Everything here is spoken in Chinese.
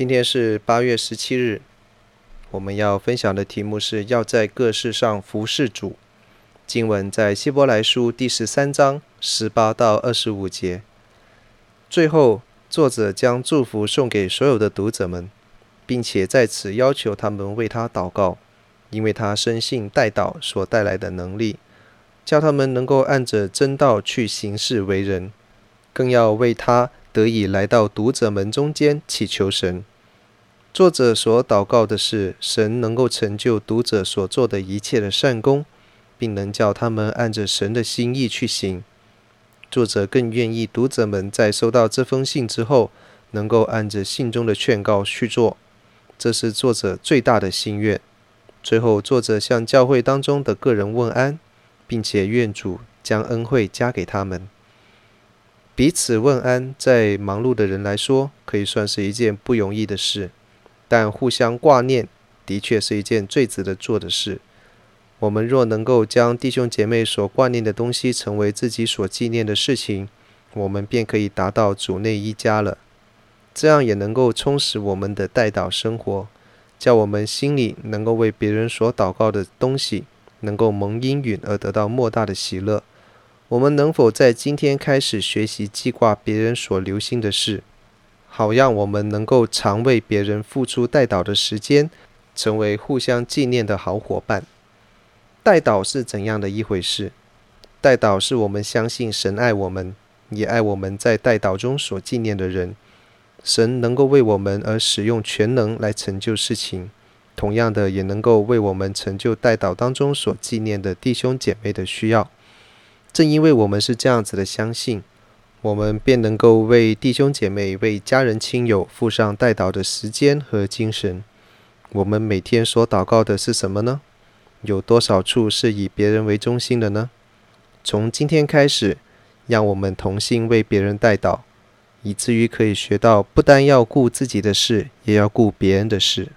今天是八月十七日，我们要分享的题目是要在各事上服事主。经文在希伯来书第十三章十八到二十五节。最后，作者将祝福送给所有的读者们，并且在此要求他们为他祷告，因为他深信代祷所带来的能力，叫他们能够按着真道去行事为人，更要为他。得以来到读者们中间祈求神。作者所祷告的是神能够成就读者所做的一切的善功，并能叫他们按着神的心意去行。作者更愿意读者们在收到这封信之后，能够按着信中的劝告去做。这是作者最大的心愿。最后，作者向教会当中的个人问安，并且愿主将恩惠加给他们。彼此问安，在忙碌的人来说，可以算是一件不容易的事。但互相挂念，的确是一件最值得做的事。我们若能够将弟兄姐妹所挂念的东西，成为自己所纪念的事情，我们便可以达到主内一家了。这样也能够充实我们的代祷生活，叫我们心里能够为别人所祷告的东西，能够蒙应允而得到莫大的喜乐。我们能否在今天开始学习记挂别人所留心的事，好让我们能够常为别人付出代祷的时间，成为互相纪念的好伙伴？代祷是怎样的一回事？代祷是我们相信神爱我们，也爱我们在代祷中所纪念的人。神能够为我们而使用全能来成就事情，同样的也能够为我们成就代祷当中所纪念的弟兄姐妹的需要。正因为我们是这样子的相信，我们便能够为弟兄姐妹、为家人亲友付上代祷的时间和精神。我们每天所祷告的是什么呢？有多少处是以别人为中心的呢？从今天开始，让我们同心为别人代祷，以至于可以学到不单要顾自己的事，也要顾别人的事。